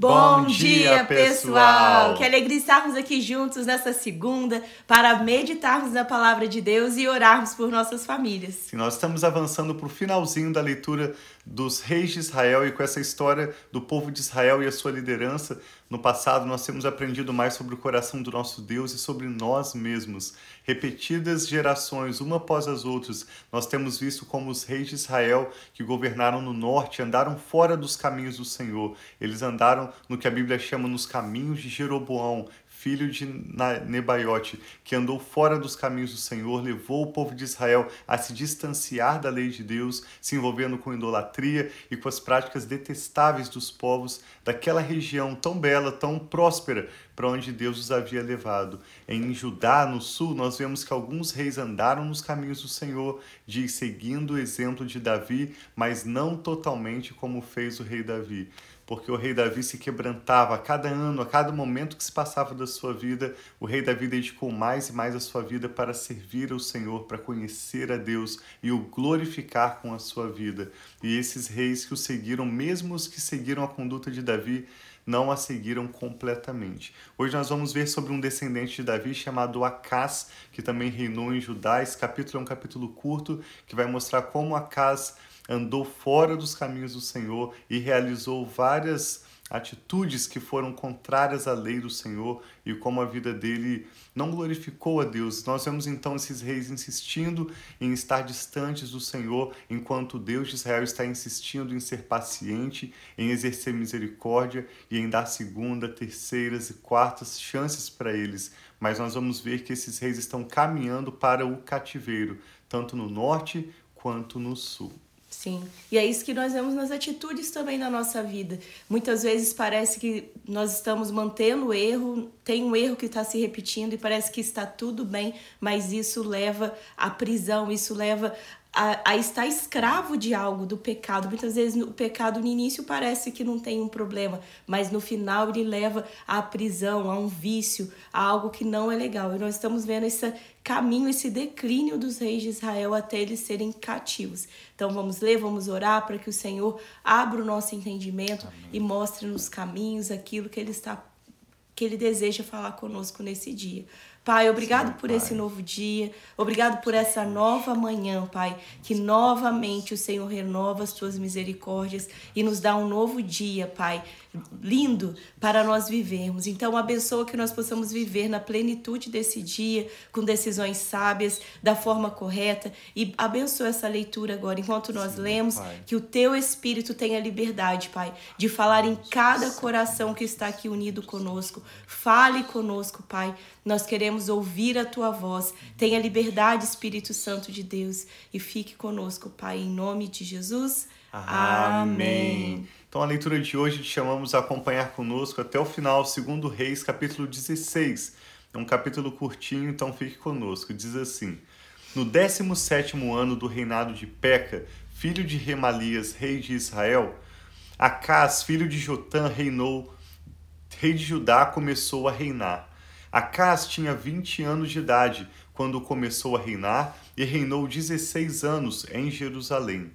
Bom, dia, pessoal! Que alegria estarmos aqui juntos nessa segunda para meditarmos na palavra de Deus e orarmos por nossas famílias. Sim, nós estamos avançando para o finalzinho da leitura dos reis de Israel e com essa história do povo de Israel e a sua liderança. No passado, nós temos aprendido mais sobre o coração do nosso Deus e sobre nós mesmos. Repetidas gerações, uma após as outras, nós temos visto como os reis de Israel que governaram no norte andaram fora dos caminhos do Senhor. Eles andaram no que a Bíblia chama nos caminhos de Jeroboão, filho de Nebaiote, que andou fora dos caminhos do Senhor, levou o povo de Israel a se distanciar da lei de Deus, se envolvendo com idolatria e com as práticas detestáveis dos povos daquela região tão bela, tão próspera, para onde Deus os havia levado. Em Judá, no sul, nós vemos que alguns reis andaram nos caminhos do Senhor, diz seguindo o exemplo de Davi, mas não totalmente como fez o rei Davi porque o rei Davi se quebrantava a cada ano, a cada momento que se passava da sua vida, o rei Davi dedicou mais e mais a sua vida para servir ao Senhor, para conhecer a Deus e o glorificar com a sua vida. E esses reis que o seguiram, mesmo os que seguiram a conduta de Davi, não a seguiram completamente. Hoje nós vamos ver sobre um descendente de Davi chamado Acás, que também reinou em Judá. Esse capítulo é um capítulo curto que vai mostrar como Acás andou fora dos caminhos do Senhor e realizou várias atitudes que foram contrárias à lei do Senhor e como a vida dele não glorificou a Deus. Nós vemos então esses reis insistindo em estar distantes do Senhor, enquanto Deus de Israel está insistindo em ser paciente, em exercer misericórdia e em dar segunda, terceiras e quartas chances para eles. Mas nós vamos ver que esses reis estão caminhando para o cativeiro, tanto no norte quanto no sul. Sim, e é isso que nós vemos nas atitudes também na nossa vida. Muitas vezes parece que nós estamos mantendo o erro, tem um erro que está se repetindo e parece que está tudo bem, mas isso leva à prisão, isso leva a, a, estar escravo de algo, do pecado. Muitas vezes o pecado no início parece que não tem um problema, mas no final ele leva à prisão, a um vício, a algo que não é legal. E nós estamos vendo esse caminho, esse declínio dos reis de Israel até eles serem cativos. Então vamos ler, vamos orar para que o Senhor abra o nosso entendimento Amém. e mostre nos caminhos aquilo que ele está que ele deseja falar conosco nesse dia. Pai, obrigado Sim, por pai. esse novo dia, obrigado por essa nova manhã, Pai, que novamente o Senhor renova as tuas misericórdias e nos dá um novo dia, Pai, lindo para nós vivermos. Então, abençoa que nós possamos viver na plenitude desse dia, com decisões sábias, da forma correta e abençoa essa leitura agora, enquanto nós Sim, lemos, pai. que o teu Espírito tenha liberdade, Pai, de falar em cada coração que está aqui unido conosco. Fale conosco, Pai. Nós queremos ouvir a tua voz. Tenha liberdade, Espírito Santo de Deus, e fique conosco, Pai, em nome de Jesus. Amém. Então, a leitura de hoje te chamamos a acompanhar conosco até o final, segundo Reis, capítulo 16. É um capítulo curtinho, então fique conosco. Diz assim: No 17 ano do reinado de Peca, filho de Remalias, rei de Israel, Acás, filho de Jotã, reinou, rei de Judá, começou a reinar. Acás tinha 20 anos de idade quando começou a reinar e reinou 16 anos em Jerusalém.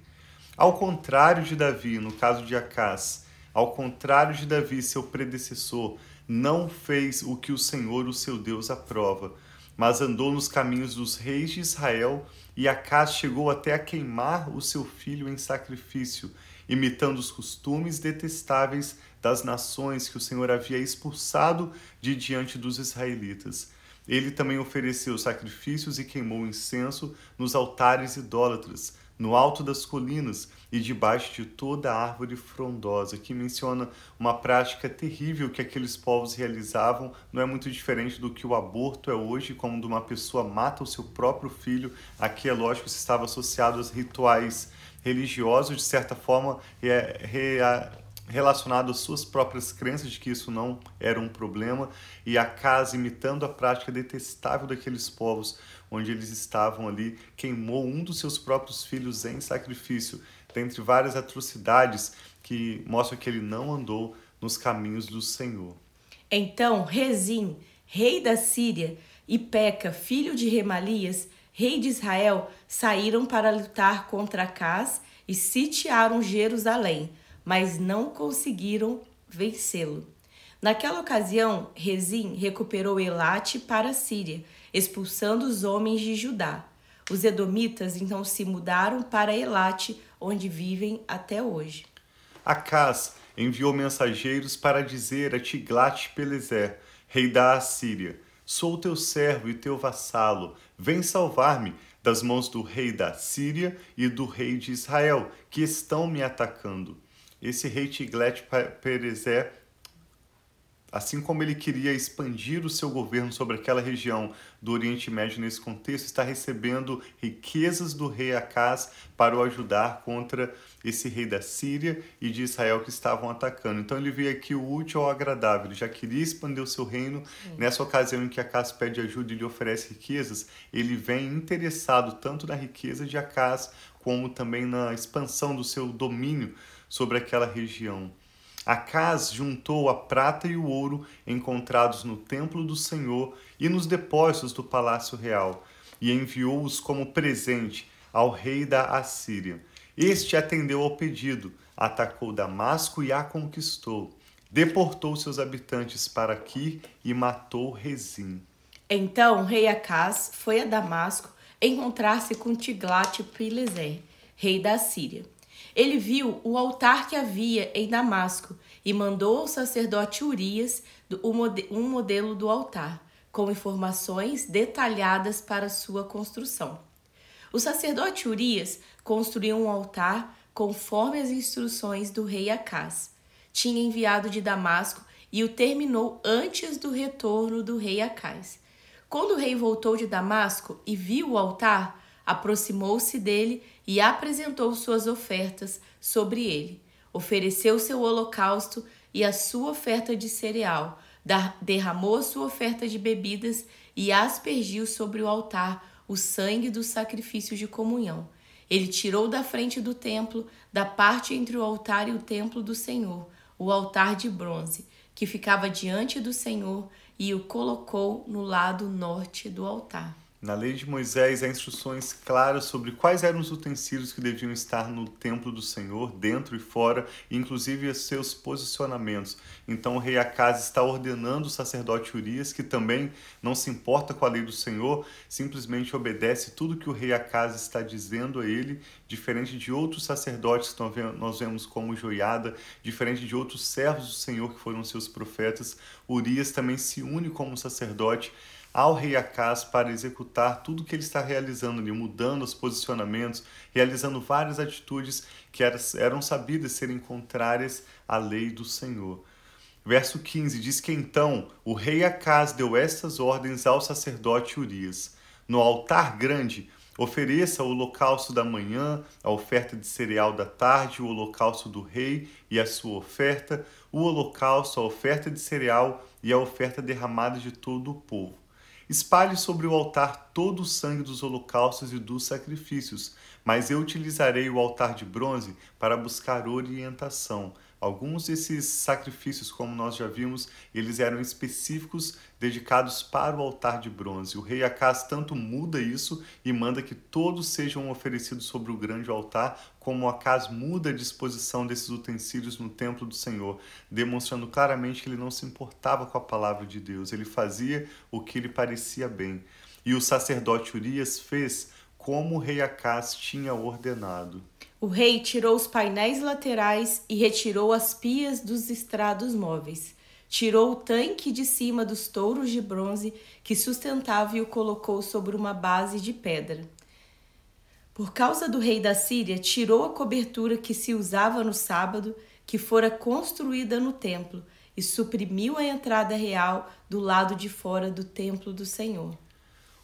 Ao contrário de Davi, no caso de Acás, ao contrário de Davi, seu predecessor, não fez o que o Senhor, o seu Deus, aprova, mas andou nos caminhos dos reis de Israel, e Acás chegou até a queimar o seu filho em sacrifício, imitando os costumes detestáveis das nações que o Senhor havia expulsado de diante dos israelitas. Ele também ofereceu sacrifícios e queimou incenso nos altares idólatras, no alto das colinas e debaixo de toda árvore frondosa, que menciona uma prática terrível que aqueles povos realizavam, não é muito diferente do que o aborto é hoje, quando uma pessoa mata o seu próprio filho. Aqui é lógico que estava associado aos rituais religiosos, de certa forma, é, é, relacionado às suas próprias crenças de que isso não era um problema e a casa imitando a prática detestável daqueles povos onde eles estavam ali queimou um dos seus próprios filhos em sacrifício dentre várias atrocidades que mostram que ele não andou nos caminhos do Senhor. Então Rezim, rei da Síria, e Peca, filho de Remalias, rei de Israel, saíram para lutar contra Acás e sitiaram Jerusalém mas não conseguiram vencê-lo. Naquela ocasião, Rezim recuperou Elate para a Síria, expulsando os homens de Judá. Os edomitas então se mudaram para Elate, onde vivem até hoje. Acas enviou mensageiros para dizer a Tiglat-Pileser, rei da Assíria: Sou teu servo e teu vassalo, vem salvar-me das mãos do rei da Síria e do rei de Israel, que estão me atacando. Esse rei Tiglat-Pileser assim como ele queria expandir o seu governo sobre aquela região do Oriente Médio nesse contexto, está recebendo riquezas do rei Acaz para o ajudar contra esse rei da Síria e de Israel que estavam atacando. Então ele veio aqui o útil ao agradável, ele já queria expandir o seu reino. Nessa ocasião em que Acaz pede ajuda e lhe oferece riquezas, ele vem interessado tanto na riqueza de Acaz como também na expansão do seu domínio sobre aquela região. Acas juntou a prata e o ouro encontrados no templo do Senhor e nos depósitos do palácio real, e enviou-os como presente ao rei da Assíria. Este atendeu ao pedido, atacou Damasco e a conquistou. Deportou seus habitantes para aqui e matou Rezim. Então o rei Acas foi a Damasco encontrar-se com Tiglat-Pileser, rei da Síria. Ele viu o altar que havia em Damasco e mandou ao sacerdote Urias um modelo do altar, com informações detalhadas para sua construção. O sacerdote Urias construiu um altar conforme as instruções do rei Acás. Tinha enviado de Damasco e o terminou antes do retorno do rei Acás. Quando o rei voltou de Damasco e viu o altar, aproximou-se dele e apresentou suas ofertas sobre ele. Ofereceu seu holocausto e a sua oferta de cereal, derramou a sua oferta de bebidas e aspergiu sobre o altar o sangue do sacrifício de comunhão. Ele tirou da frente do templo, da parte entre o altar e o templo do Senhor, o altar de bronze, que ficava diante do Senhor, e o colocou no lado norte do altar. Na lei de Moisés há instruções claras sobre quais eram os utensílios que deviam estar no templo do Senhor, dentro e fora, inclusive os seus posicionamentos. Então o rei Acaz está ordenando o sacerdote Urias, que também não se importa com a lei do Senhor, simplesmente obedece tudo que o rei Acaz está dizendo a ele, diferente de outros sacerdotes que nós vemos como Joiada, diferente de outros servos do Senhor que foram seus profetas. Urias também se une como sacerdote ao rei Acas para executar tudo que ele está realizando ali, mudando os posicionamentos, realizando várias atitudes que eram sabidas serem contrárias à lei do Senhor. Verso 15 diz que então o rei Acas deu estas ordens ao sacerdote Urias: No altar grande, ofereça o holocausto da manhã, a oferta de cereal da tarde, o holocausto do rei e a sua oferta, o holocausto, a oferta de cereal e a oferta derramada de todo o povo. Espalhe sobre o altar todo o sangue dos holocaustos e dos sacrifícios, mas eu utilizarei o altar de bronze para buscar orientação. Alguns desses sacrifícios, como nós já vimos, eles eram específicos dedicados para o altar de bronze. O rei Acas tanto muda isso e manda que todos sejam oferecidos sobre o grande altar, como Acas muda a disposição desses utensílios no templo do Senhor, demonstrando claramente que ele não se importava com a palavra de Deus, ele fazia o que lhe parecia bem. E o sacerdote Urias fez como o rei Acas tinha ordenado. O rei tirou os painéis laterais e retirou as pias dos estrados móveis. Tirou o tanque de cima dos touros de bronze que sustentava e o colocou sobre uma base de pedra. Por causa do rei da Síria, tirou a cobertura que se usava no sábado, que fora construída no templo, e suprimiu a entrada real do lado de fora do templo do Senhor.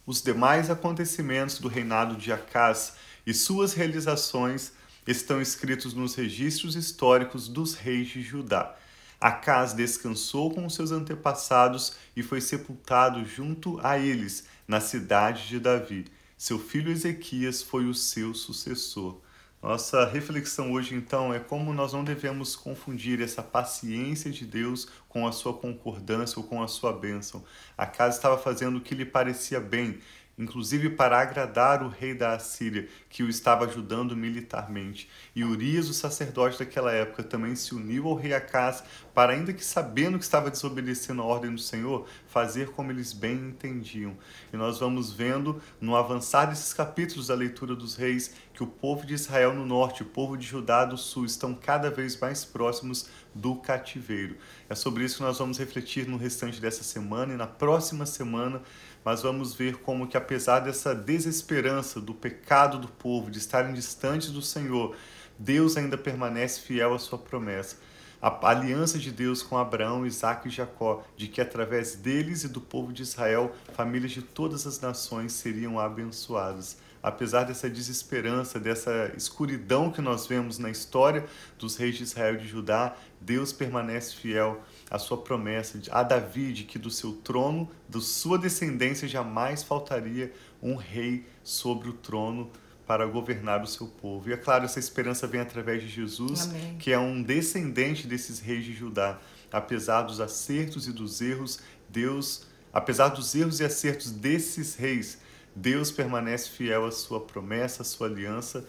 Os demais acontecimentos do reinado de Acás e suas realizações estão escritos nos registros históricos dos reis de Judá. Acás descansou com seus antepassados e foi sepultado junto a eles, na cidade de Davi. Seu filho Ezequias foi o seu sucessor. Nossa reflexão hoje, então, é como nós não devemos confundir essa paciência de Deus com a sua concordância ou com a sua bênção. A casa estava fazendo o que lhe parecia bem, inclusive para agradar o rei da Assíria, que o estava ajudando militarmente. E Urias, o sacerdote daquela época, também se uniu ao rei Acás para, ainda que sabendo que estava desobedecendo a ordem do Senhor, fazer como eles bem entendiam. E nós vamos vendo, no avançar desses capítulos da leitura dos reis, que o povo de Israel no norte, o povo de Judá do sul estão cada vez mais próximos do cativeiro. É sobre isso que nós vamos refletir no restante dessa semana e na próxima semana mas vamos ver como que apesar dessa desesperança do pecado do povo, de estarem distantes do Senhor, Deus ainda permanece fiel à sua promessa. A aliança de Deus com Abraão, Isaac e Jacó, de que através deles e do povo de Israel, famílias de todas as nações seriam abençoadas. Apesar dessa desesperança, dessa escuridão que nós vemos na história dos reis de Israel e de Judá, Deus permanece fiel a sua promessa a Davi de que do seu trono, da sua descendência, jamais faltaria um rei sobre o trono para governar o seu povo. E é claro, essa esperança vem através de Jesus, Amém. que é um descendente desses reis de Judá. Apesar dos acertos e dos erros, Deus, apesar dos erros e acertos desses reis, Deus permanece fiel à sua promessa, à sua aliança,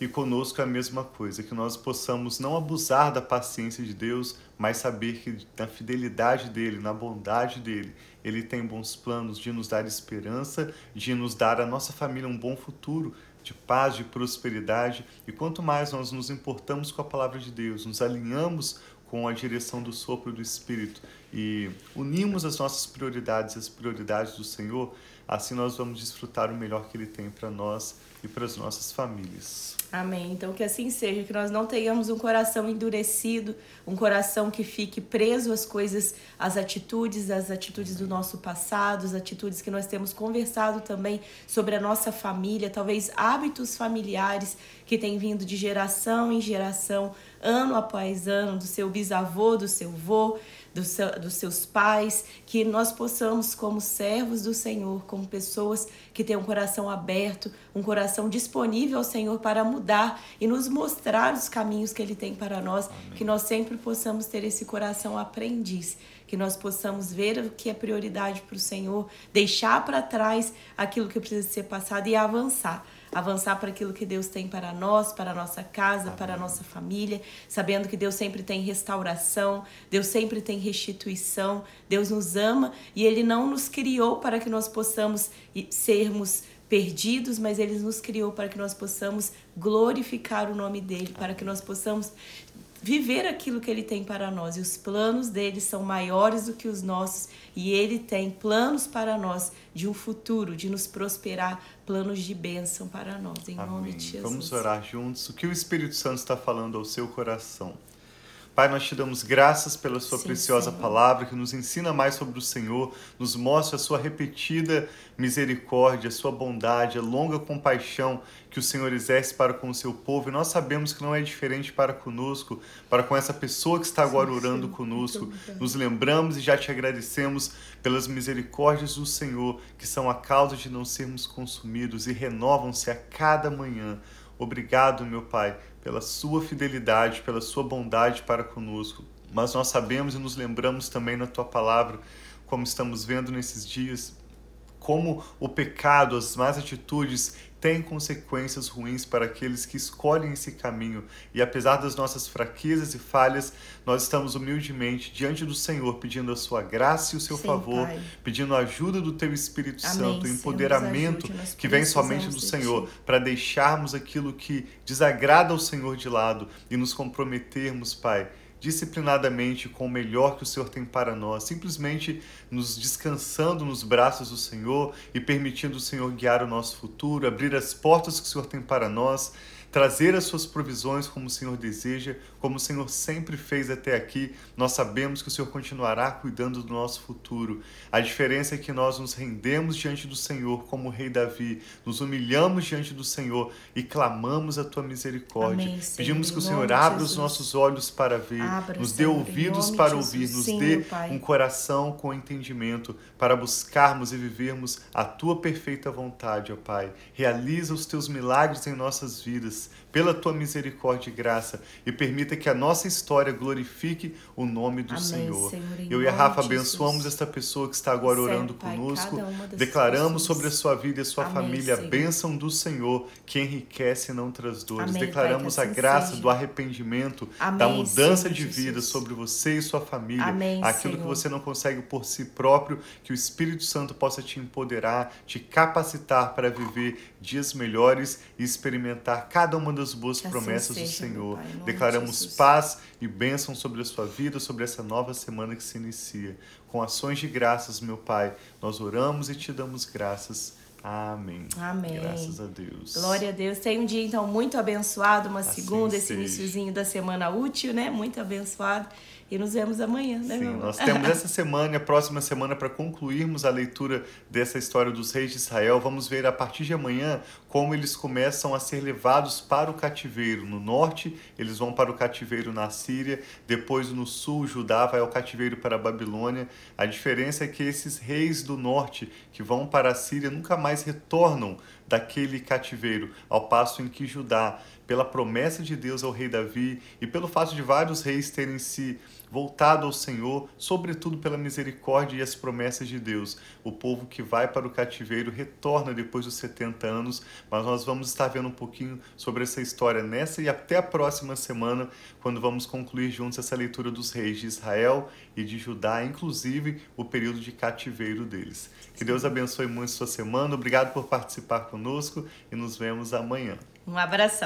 e conosco é a mesma coisa, que nós possamos não abusar da paciência de Deus, mas saber que na fidelidade dele, na bondade dele, ele tem bons planos de nos dar esperança, de nos dar a nossa família um bom futuro, de paz, de prosperidade. E quanto mais nós nos importamos com a palavra de Deus, nos alinhamos com a direção do sopro do Espírito e unimos as nossas prioridades às prioridades do Senhor, assim nós vamos desfrutar o melhor que Ele tem para nós e para as nossas famílias. Amém. Então que assim seja, que nós não tenhamos um coração endurecido, um coração que fique preso às coisas, às atitudes, às atitudes do nosso passado, as atitudes que nós temos conversado também sobre a nossa família, talvez hábitos familiares que têm vindo de geração em geração, ano após ano, do seu bisavô, do seu avô do seu, dos seus pais, que nós possamos, como servos do Senhor, como pessoas que têm um coração aberto, um coração disponível ao Senhor para mudar e nos mostrar os caminhos que Ele tem para nós, Amém. que nós sempre possamos ter esse coração aprendiz, que nós possamos ver o que é prioridade para o Senhor, deixar para trás aquilo que precisa ser passado e avançar avançar para aquilo que Deus tem para nós, para a nossa casa, Amém. para a nossa família, sabendo que Deus sempre tem restauração, Deus sempre tem restituição, Deus nos ama e Ele não nos criou para que nós possamos sermos perdidos, mas Ele nos criou para que nós possamos glorificar o nome dEle, para que nós possamos viver aquilo que ele tem para nós. E os planos dele são maiores do que os nossos. E ele tem planos para nós de um futuro, de nos prosperar, planos de bênção para nós. Em Amém. nome de Jesus. Vamos orar juntos. O que o Espírito Santo está falando ao seu coração? Pai, nós te damos graças pela Sua Sim, preciosa Senhor. palavra que nos ensina mais sobre o Senhor, nos mostra a Sua repetida misericórdia, a Sua bondade, a longa compaixão que o Senhor exerce para com o seu povo. E nós sabemos que não é diferente para conosco, para com essa pessoa que está agora sim, orando sim. conosco. Nos lembramos e já te agradecemos pelas misericórdias do Senhor, que são a causa de não sermos consumidos e renovam-se a cada manhã. Obrigado, meu Pai pela sua fidelidade, pela sua bondade para conosco. Mas nós sabemos e nos lembramos também na tua palavra, como estamos vendo nesses dias, como o pecado, as más atitudes têm consequências ruins para aqueles que escolhem esse caminho. E apesar das nossas fraquezas e falhas, nós estamos humildemente diante do Senhor, pedindo a sua graça e o seu Sim, favor, pai. pedindo a ajuda do teu Espírito Amém, Santo, o empoderamento ajude, que vem somente do Senhor, para deixarmos aquilo que desagrada ao Senhor de lado e nos comprometermos, Pai, disciplinadamente com o melhor que o Senhor tem para nós, simplesmente nos descansando nos braços do Senhor e permitindo o Senhor guiar o nosso futuro, abrir as portas que o Senhor tem para nós trazer as suas provisões como o Senhor deseja, como o Senhor sempre fez até aqui. Nós sabemos que o Senhor continuará cuidando do nosso futuro. A diferença é que nós nos rendemos diante do Senhor como o rei Davi, nos humilhamos diante do Senhor e clamamos a tua misericórdia. Amém, Pedimos que o Senhor abra os nossos olhos para ver, abra, nos dê Senhor, ouvidos para ouvir, nos Sim, dê um coração com entendimento para buscarmos e vivermos a tua perfeita vontade, ó Pai. Realiza os teus milagres em nossas vidas is pela tua misericórdia e graça e permita que a nossa história glorifique o nome do Amém, Senhor. Senhor, Eu e a Rafa abençoamos esta pessoa que está agora orando Pai, conosco. Declaramos pessoas. sobre a sua vida e a sua Amém, família a Senhor. bênção do Senhor que enriquece e não traz dores. Amém, Pai, Declaramos a assim graça seja. do arrependimento, da mudança Senhor de vida Jesus. sobre você e sua família. Aquilo que você não consegue por si próprio, que o Espírito Santo possa te empoderar, te capacitar para viver dias melhores e experimentar cada uma das boas Que assim promessas do seja, meu Senhor. Pai, de Declaramos paz e bênção sobre a sua vida, sobre essa nova semana que se inicia. Com ações de graças, meu Pai, nós oramos e te damos graças. Amém. Amém. Graças a Deus. Glória a Deus. Tem um dia, então, muito abençoado, uma Assim segunda, esse seja. iniciozinho da semana útil, né? Muito abençoado. E nos vemos amanhã, né, Sim, nós temos essa semana e a próxima semana para concluirmos a leitura dessa história dos reis de Israel. Vamos ver a partir de amanhã como eles começam a ser levados para o cativeiro. No norte, eles vão para o cativeiro na Síria, depois no sul, Judá vai ao cativeiro para a Babilônia. A diferença é que esses reis do norte que vão para a Síria nunca mais retornam daquele cativeiro, ao passo em que Judá, pela promessa de Deus ao rei Davi e pelo fato de vários reis terem se voltado ao Senhor, sobretudo pela misericórdia e as promessas de Deus. O povo que vai para o cativeiro retorna depois dos 70 anos, mas nós vamos estar vendo um pouquinho sobre essa história nessa e até a próxima semana, quando vamos concluir juntos essa leitura dos reis de Israel e de Judá, inclusive o período de cativeiro deles. Que Deus abençoe muito sua semana. Obrigado por participar conosco e nos vemos amanhã. Um abração.